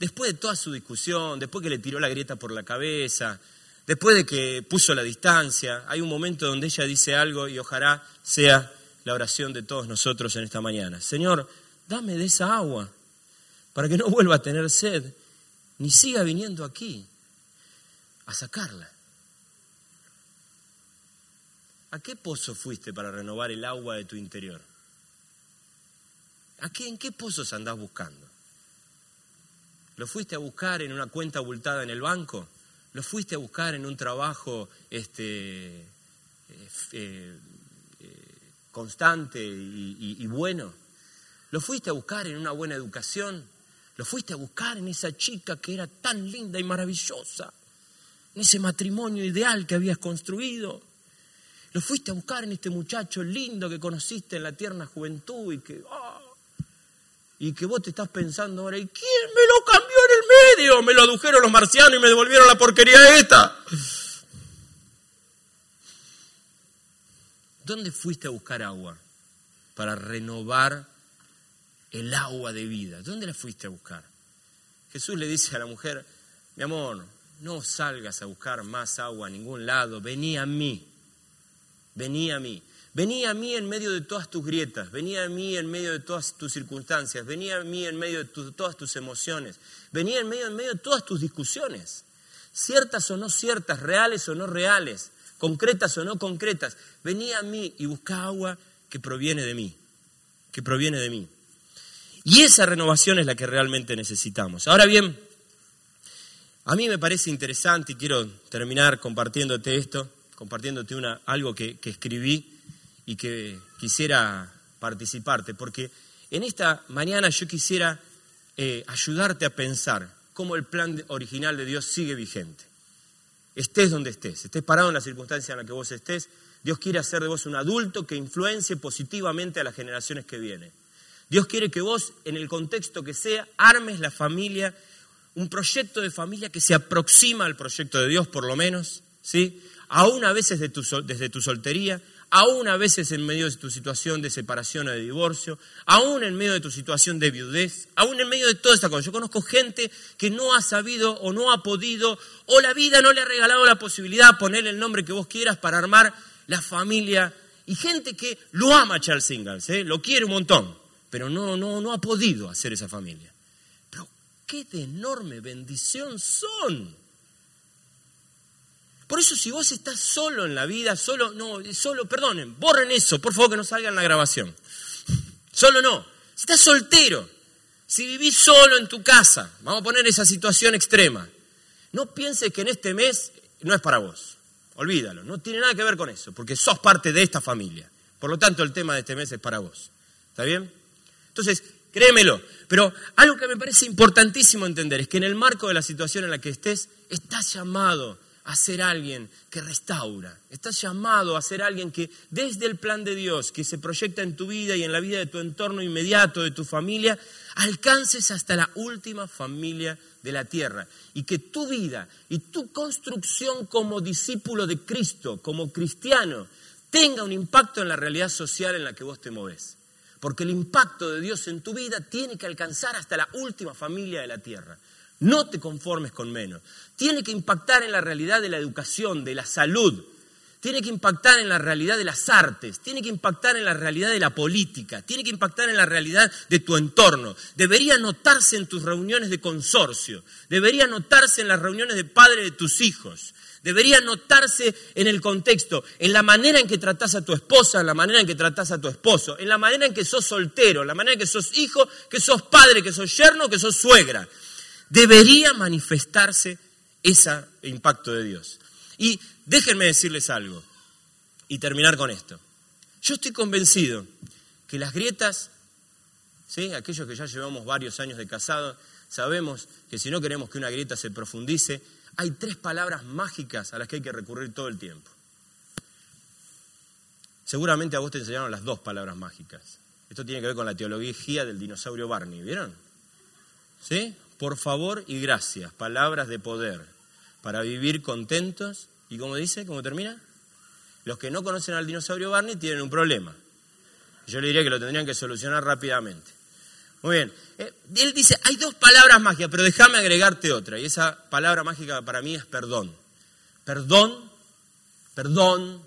después de toda su discusión, después que le tiró la grieta por la cabeza, después de que puso la distancia, hay un momento donde ella dice algo y ojalá sea la oración de todos nosotros en esta mañana. Señor, dame de esa agua para que no vuelva a tener sed, ni siga viniendo aquí a sacarla. ¿A qué pozo fuiste para renovar el agua de tu interior? ¿En qué pozos andás buscando? ¿Lo fuiste a buscar en una cuenta abultada en el banco? ¿Lo fuiste a buscar en un trabajo este, eh, eh, constante y, bueno? ¿Lo fuiste a buscar en una buena educación? ¿Lo fuiste a buscar en esa chica que era tan linda y maravillosa? ¿En ese matrimonio ideal que habías construido? ¿Lo fuiste a buscar en este muchacho lindo que conociste en la tierna juventud y que, ah, y que vos te estás pensando ahora, ¿y quién me lo cambió en el medio? Me lo adujeron los marcianos y me devolvieron la porquería esta. ¿Dónde fuiste a buscar agua para renovar el agua de vida? ¿Dónde la fuiste a buscar? Jesús le dice a la mujer, mi amor, no salgas a buscar más agua a ningún lado, vení a mí, vení a mí. Venía a mí en medio de todas tus grietas, venía a mí en medio de todas tus circunstancias, venía a mí en medio de todas tus emociones, venía en medio, en medio de todas tus discusiones, ciertas o no ciertas, reales o no reales, concretas o no concretas. Venía a mí y buscaba agua que proviene de mí, que proviene de mí. Y esa renovación es la que realmente necesitamos. Ahora bien, a mí me parece interesante y quiero terminar compartiéndote esto, compartiéndote una, algo que escribí y que quisiera participarte, porque en esta mañana yo quisiera eh, ayudarte a pensar cómo el plan original de Dios sigue vigente. Estés donde estés, estés parado en la circunstancia en la que vos estés, Dios quiere hacer de vos un adulto que influencie positivamente a las generaciones que vienen. Dios quiere que vos, en el contexto que sea, armes la familia, un proyecto de familia que se aproxima al proyecto de Dios, por lo menos, ¿sí? Aún a veces desde tu soltería, aún a veces en medio de tu situación de separación o de divorcio, aún en medio de tu situación de viudez, aún en medio de toda esta cosa. Yo conozco gente que no ha sabido o no ha podido, o la vida no le ha regalado la posibilidad de ponerle el nombre que vos quieras para armar la familia. Y gente que lo ama Charles Ingalls, ¿eh? lo quiere un montón, pero no, no, no ha podido hacer esa familia. Pero qué de enorme bendición son. Por eso si vos estás solo en la vida, solo, no, solo, perdonen, borren eso, por favor que no salga en la grabación. Solo no. Si estás soltero, si vivís solo en tu casa, vamos a poner esa situación extrema, no pienses que en este mes no es para vos. Olvídalo, no tiene nada que ver con eso, porque sos parte de esta familia. Por lo tanto, el tema de este mes es para vos. ¿Está bien? Entonces, créemelo. Pero algo que me parece importantísimo entender es que en el marco de la situación en la que estés, estás llamado a ser alguien que restaura. Estás llamado a ser alguien que desde el plan de Dios, que se proyecta en tu vida y en la vida de tu entorno inmediato, de tu familia, alcances hasta la última familia de la tierra. Y que tu vida y tu construcción como discípulo de Cristo, como cristiano, tenga un impacto en la realidad social en la que vos te moves. Porque el impacto de Dios en tu vida tiene que alcanzar hasta la última familia de la tierra. No te conformes con menos. Tiene que impactar en la realidad de la educación, de la salud. Tiene que impactar en la realidad de las artes. Tiene que impactar en la realidad de la política. Tiene que impactar en la realidad de tu entorno. Debería notarse en tus reuniones de consorcio. Debería notarse en las reuniones de padre de tus hijos. Debería notarse en el contexto, en la manera en que tratás a tu esposa, en la manera en que tratás a tu esposo, en la manera en que sos soltero, en la manera en que sos hijo, que sos padre, que sos yerno, que sos suegra debería manifestarse ese impacto de Dios. Y déjenme decirles algo y terminar con esto. Yo estoy convencido que las grietas, ¿sí? aquellos que ya llevamos varios años de casado, sabemos que si no queremos que una grieta se profundice, hay tres palabras mágicas a las que hay que recurrir todo el tiempo. Seguramente a vos te enseñaron las dos palabras mágicas. Esto tiene que ver con la teología del dinosaurio Barney, ¿vieron? ¿Sí? por favor y gracias, palabras de poder, para vivir contentos. ¿Y cómo dice? ¿Cómo termina? Los que no conocen al dinosaurio Barney tienen un problema. Yo le diría que lo tendrían que solucionar rápidamente. Muy bien. Eh, él dice, hay dos palabras mágicas, pero déjame agregarte otra. Y esa palabra mágica para mí es perdón. Perdón, perdón.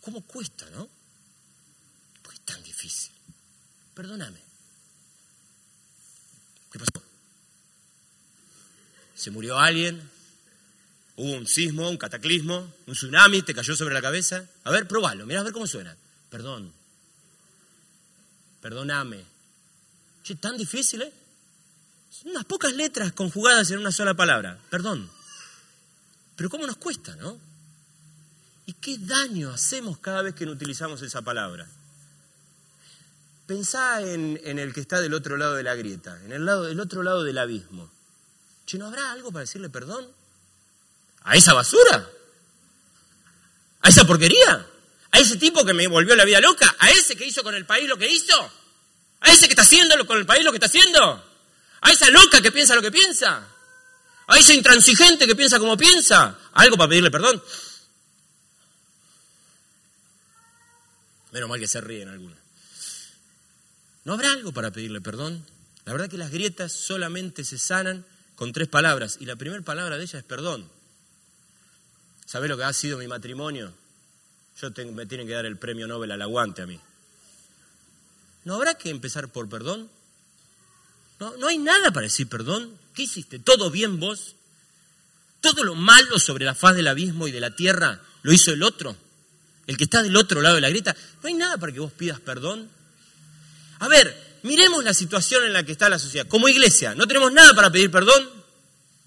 ¿Cómo cuesta, no? ¿Por qué es tan difícil? Perdóname. ¿Qué pasó? se murió alguien, hubo un sismo, un cataclismo, un tsunami, te cayó sobre la cabeza. A ver, probalo, mira a ver cómo suena. Perdón. Perdóname. Che, tan difícil, ¿eh? Son unas pocas letras conjugadas en una sola palabra. Perdón. Pero cómo nos cuesta, ¿no? ¿Y qué daño hacemos cada vez que no utilizamos esa palabra? Pensá en, en, el que está del otro lado de la grieta, en el lado, del otro lado del abismo. ¿no habrá algo para decirle perdón? ¿A esa basura? ¿A esa porquería? ¿A ese tipo que me volvió la vida loca? ¿A ese que hizo con el país lo que hizo? ¿A ese que está haciendo con el país lo que está haciendo? ¿A esa loca que piensa lo que piensa? ¿A ese intransigente que piensa como piensa? ¿Algo para pedirle perdón? Menos mal que se ríen algunos. ¿No habrá algo para pedirle perdón? La verdad que las grietas solamente se sanan con tres palabras, y la primera palabra de ella es perdón. ¿Sabés lo que ha sido mi matrimonio? Yo me tienen que dar el premio Nobel al aguante a mí. ¿No habrá que empezar por perdón? ¿No, ¿No hay nada para decir perdón? ¿Qué hiciste? ¿Todo bien vos? ¿Todo lo malo sobre la faz del abismo y de la tierra lo hizo el otro? El que está del otro lado de la grieta. ¿No hay nada para que vos pidas perdón? A ver, miremos la situación en la que está la sociedad. Como iglesia, ¿no tenemos nada para pedir perdón?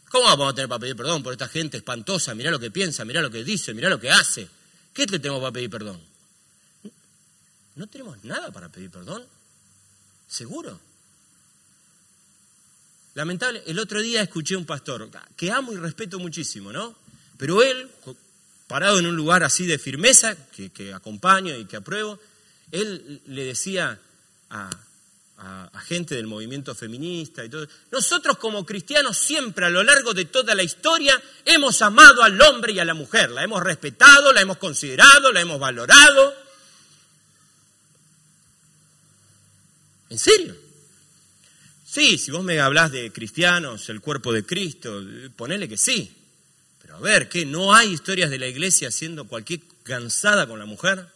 ¿Cómo vamos a tener para pedir perdón por esta gente espantosa? Mirá lo que piensa, mirá lo que dice, mirá lo que hace. ¿Qué le tenemos para pedir perdón? ¿No tenemos nada para pedir perdón? ¿Seguro? Lamentable, el otro día escuché a un pastor, que amo y respeto muchísimo, ¿no? Pero él, parado en un lugar así de firmeza, que, acompaño y que apruebo, él le decía a, a, gente del movimiento feminista y todo. Nosotros como cristianos siempre a lo largo de toda la historia hemos amado al hombre y a la mujer, la hemos respetado, la hemos considerado, la hemos valorado. ¿En serio? Sí, si vos me hablás de cristianos, el cuerpo de Cristo, ponele que sí. Pero a ver, ¿qué? ¿No hay historias de la iglesia haciendo cualquier cansada con la mujer?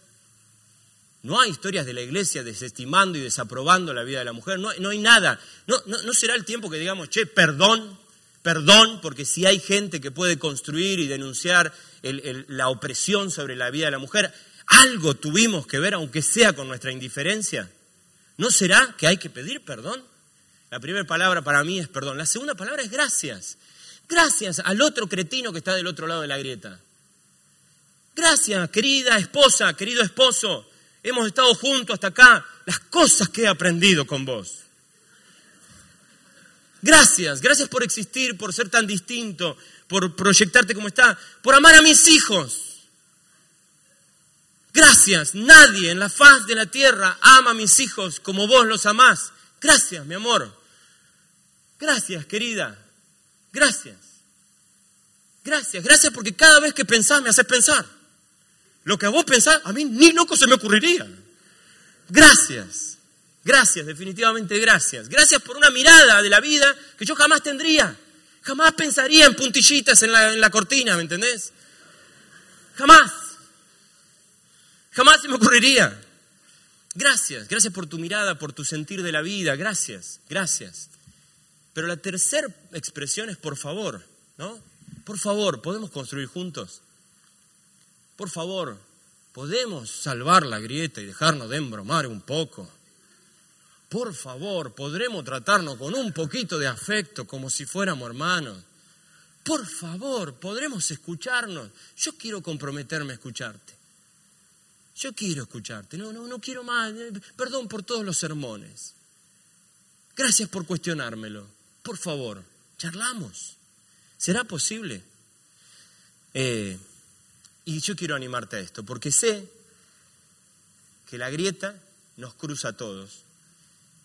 No hay historias de la iglesia desestimando y desaprobando la vida de la mujer. No, hay nada. No, no, será el tiempo que digamos, che, perdón, perdón, porque si hay gente que puede construir y denunciar la opresión sobre la vida de la mujer, algo tuvimos que ver, aunque sea con nuestra indiferencia. ¿No será que hay que pedir perdón? La primera palabra para mí es perdón. La segunda palabra es gracias. Gracias al otro cretino que está del otro lado de la grieta. Gracias, querida esposa, querido esposo hemos estado juntos hasta acá, las cosas que he aprendido con vos. Gracias, gracias por existir, por ser tan distinto, por proyectarte como está, por amar a mis hijos. Gracias, nadie en la faz de la tierra ama a mis hijos como vos los amás. Gracias, mi amor. Gracias, querida. Gracias. Gracias, gracias porque cada vez que pensás me haces pensar. Lo que a vos pensás, a mí ni loco se me ocurriría. Gracias, gracias, definitivamente gracias. Gracias por una mirada de la vida que yo jamás tendría. Jamás pensaría en puntillitas en la, en la cortina, ¿me entendés? Jamás. Jamás se me ocurriría. Gracias, gracias por tu mirada, por tu sentir de la vida, gracias, gracias. Pero la tercera expresión es por favor, ¿no? Por favor, ¿podemos construir juntos? Por favor, ¿podemos salvar la grieta y dejarnos de embromar un poco? Por favor, ¿podremos tratarnos con un poquito de afecto como si fuéramos hermanos? Por favor, ¿podremos escucharnos? Yo quiero comprometerme a escucharte. Yo quiero escucharte. No, no, no quiero más. Perdón por todos los sermones. Gracias por cuestionármelo por favor, charlamos. ¿Será posible? Eh, y yo quiero animarte a esto, porque sé que la grieta nos cruza a todos.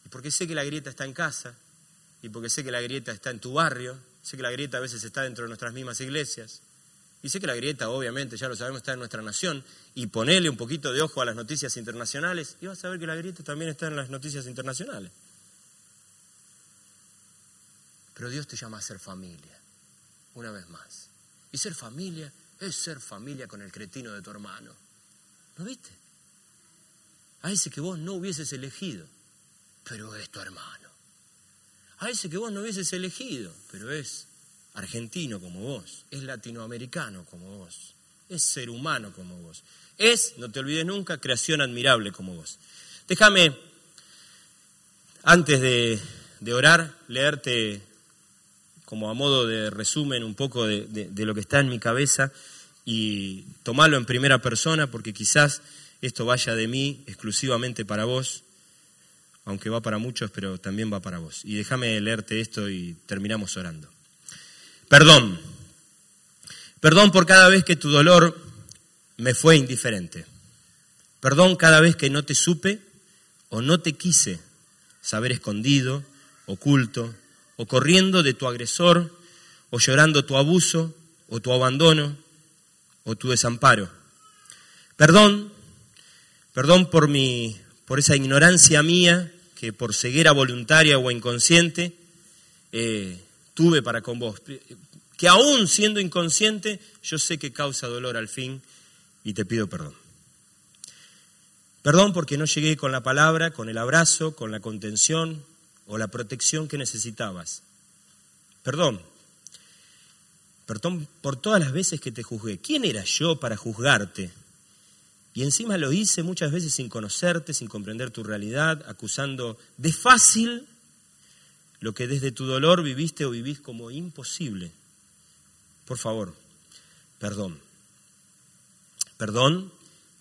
Y porque sé que la grieta está en casa, y porque sé que la grieta está en tu barrio, sé que la grieta a veces está dentro de nuestras mismas iglesias, y sé que la grieta, obviamente, ya lo sabemos, está en nuestra nación, y ponele un poquito de ojo a las noticias internacionales, y vas a ver que la grieta también está en las noticias internacionales. Pero Dios te llama a ser familia, una vez más. Y ser familia es ser familia con el cretino de tu hermano. ¿No viste? A ese que vos no hubieses elegido, pero es tu hermano. A ese que vos no hubieses elegido, pero es argentino como vos, es latinoamericano como vos, es ser humano como vos. Es, no te olvides nunca, creación admirable como vos. Déjame, antes de, de orar, leerte como a modo de resumen un poco de, lo que está en mi cabeza y tomarlo en primera persona porque quizás esto vaya de mí exclusivamente para vos, aunque va para muchos, pero también va para vos. Y déjame leerte esto y terminamos orando. Perdón. Perdón por cada vez que tu dolor me fue indiferente. Perdón cada vez que no te supe o no te quise saber escondido, oculto, o corriendo de tu agresor, o llorando tu abuso, o tu abandono, o tu desamparo. Perdón, perdón por mi, por esa ignorancia mía que por ceguera voluntaria o inconsciente eh, tuve para con vos. Que aún siendo inconsciente, yo sé que causa dolor al fin y te pido perdón. Perdón porque no llegué con la palabra, con el abrazo, con la contención, o la protección que necesitabas. Perdón, perdón por todas las veces que te juzgué. ¿Quién era yo para juzgarte? Y encima lo hice muchas veces sin conocerte, sin comprender tu realidad, acusando de fácil lo que desde tu dolor viviste o vivís como imposible. Por favor, perdón. Perdón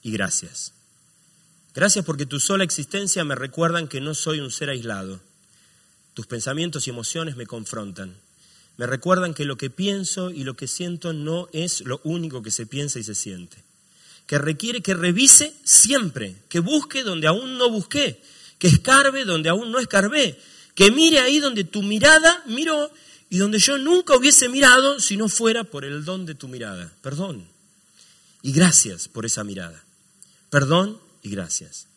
y gracias. Gracias porque tu sola existencia me recuerdan que no soy un ser aislado tus pensamientos y emociones me confrontan. Me recuerdan que lo que pienso y lo que siento no es lo único que se piensa y se siente. Que requiere que revise siempre, que busque donde aún no busqué, que escarbe donde aún no escarbé, que mire ahí donde tu mirada miró y donde yo nunca hubiese mirado si no fuera por el don de tu mirada. Perdón. Y gracias por esa mirada. Perdón y gracias.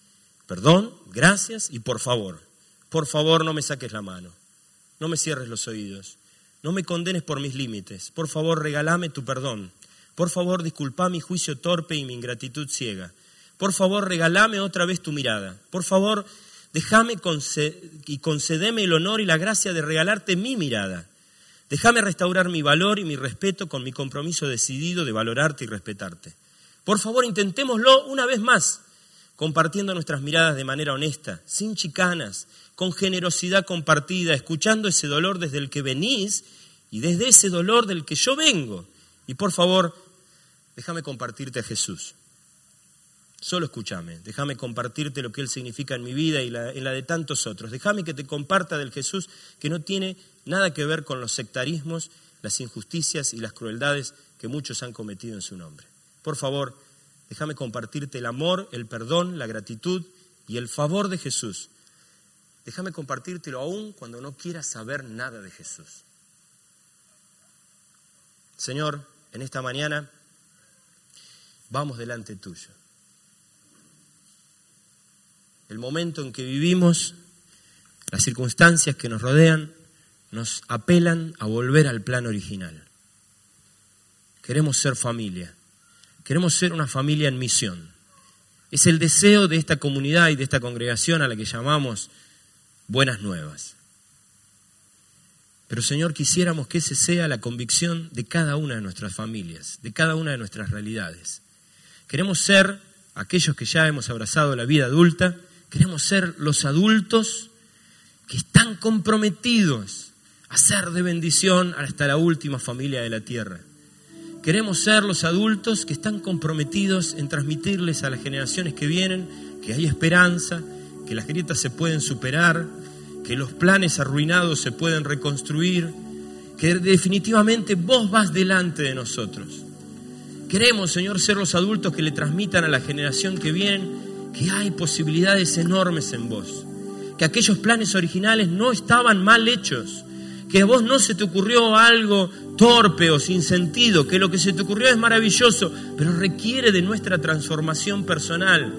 Perdón, gracias y por favor. Por favor, no me saques la mano. No me cierres los oídos. No me condenes por mis límites. Por favor, regálame tu perdón. Por favor, disculpa mi juicio torpe y mi ingratitud ciega. Por favor, regálame otra vez tu mirada. Por favor, déjame y concedeme el honor y la gracia de regalarte mi mirada. Déjame restaurar mi valor y mi respeto con mi compromiso decidido de valorarte y respetarte. Por favor, intentémoslo una vez más, compartiendo nuestras miradas de manera honesta, sin chicanas, con generosidad compartida, escuchando ese dolor desde el que venís y desde ese dolor del que yo vengo. Y por favor, déjame compartirte a Jesús. Solo escúchame, déjame compartirte lo que Él significa en mi vida y en la de tantos otros. Déjame que te comparta del Jesús que no tiene nada que ver con los sectarismos, las injusticias y las crueldades que muchos han cometido en su nombre. Por favor, déjame compartirte el amor, el perdón, la gratitud y el favor de Jesús. Déjame compartírtelo aún cuando no quieras saber nada de Jesús. Señor, en esta mañana vamos delante tuyo. El momento en que vivimos, las circunstancias que nos rodean, nos apelan a volver al plan original. Queremos ser familia, queremos ser una familia en misión. Es el deseo de esta comunidad y de esta congregación a la que llamamos Buenas Nuevas. Pero Señor, quisiéramos que ese sea la convicción de cada una de nuestras familias, de cada una de nuestras realidades. Queremos ser aquellos que ya hemos abrazado la vida adulta, queremos ser los adultos que están comprometidos a ser de bendición hasta la última familia de la tierra. Queremos ser los adultos que están comprometidos en transmitirles a las generaciones que vienen que hay esperanza, que las grietas se pueden superar, que los planes arruinados se pueden reconstruir, que definitivamente vos vas delante de nosotros. Queremos, Señor, ser los adultos que le transmitan a la generación que viene que hay posibilidades enormes en vos, que aquellos planes originales no estaban mal hechos, que a vos no se te ocurrió algo torpe o sin sentido, que lo que se te ocurrió es maravilloso, pero requiere de nuestra transformación personal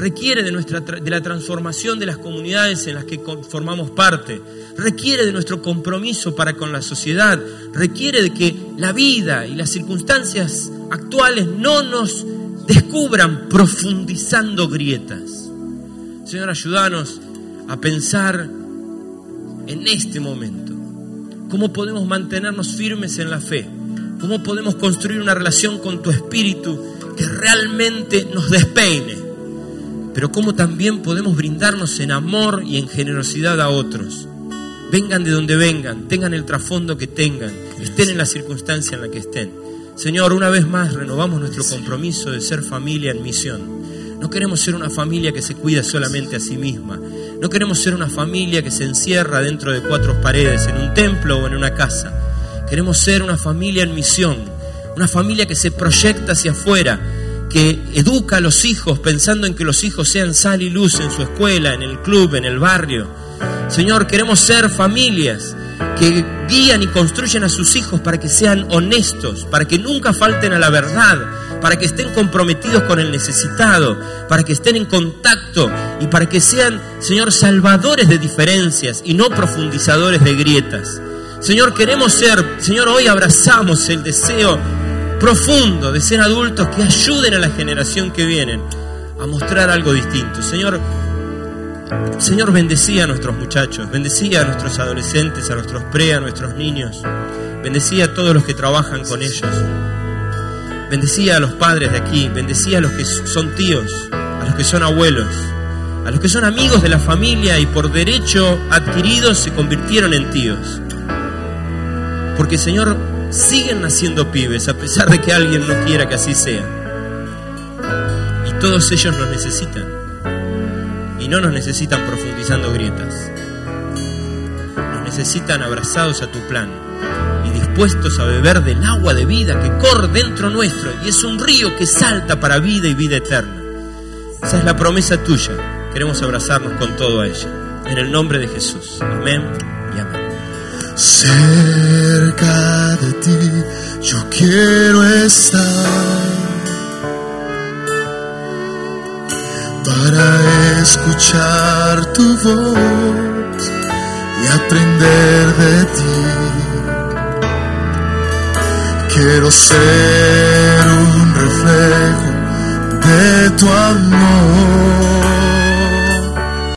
requiere de, nuestra, de la transformación de las comunidades en las que formamos parte, requiere de nuestro compromiso para con la sociedad, requiere de que la vida y las circunstancias actuales no nos descubran profundizando grietas. Señor, ayúdanos a pensar en este momento, cómo podemos mantenernos firmes en la fe, cómo podemos construir una relación con tu espíritu que realmente nos despeine pero cómo también podemos brindarnos en amor y en generosidad a otros. Vengan de donde vengan, tengan el trasfondo que tengan, estén en la circunstancia en la que estén. Señor, una vez más renovamos nuestro compromiso de ser familia en misión. No queremos ser una familia que se cuida solamente a sí misma. No queremos ser una familia que se encierra dentro de cuatro paredes, en un templo o en una casa. Queremos ser una familia en misión, una familia que se proyecta hacia afuera, que educa a los hijos pensando en que los hijos sean sal y luz en su escuela, en el club, en el barrio. Señor, queremos ser familias que guían y construyen a sus hijos para que sean honestos, para que nunca falten a la verdad, para que estén comprometidos con el necesitado, para que estén en contacto y para que sean, Señor, salvadores de diferencias y no profundizadores de grietas. Señor, queremos ser, Señor, hoy abrazamos el deseo profundo de ser adultos que ayuden a la generación que vienen a mostrar algo distinto. Señor, Señor, bendecía a nuestros muchachos, bendecía a nuestros adolescentes, a nuestros pre, a nuestros niños, bendecía a todos los que trabajan con ellos, bendecía a los padres de aquí, bendecía a los que son tíos, a los que son abuelos, a los que son amigos de la familia y por derecho adquiridos se convirtieron en tíos. Porque Señor, siguen naciendo pibes a pesar de que alguien no quiera que así sea. Y todos ellos nos necesitan. No nos necesitan profundizando grietas. Nos necesitan abrazados a tu plan y dispuestos a beber del agua de vida que corre dentro nuestro y es un río que salta para vida y vida eterna. Esa es la promesa tuya. Queremos abrazarnos con todo a ella. En el nombre de Jesús. Amén y amén. Cerca de ti yo quiero estar escuchar tu voz y aprender de ti. Quiero ser un reflejo de tu amor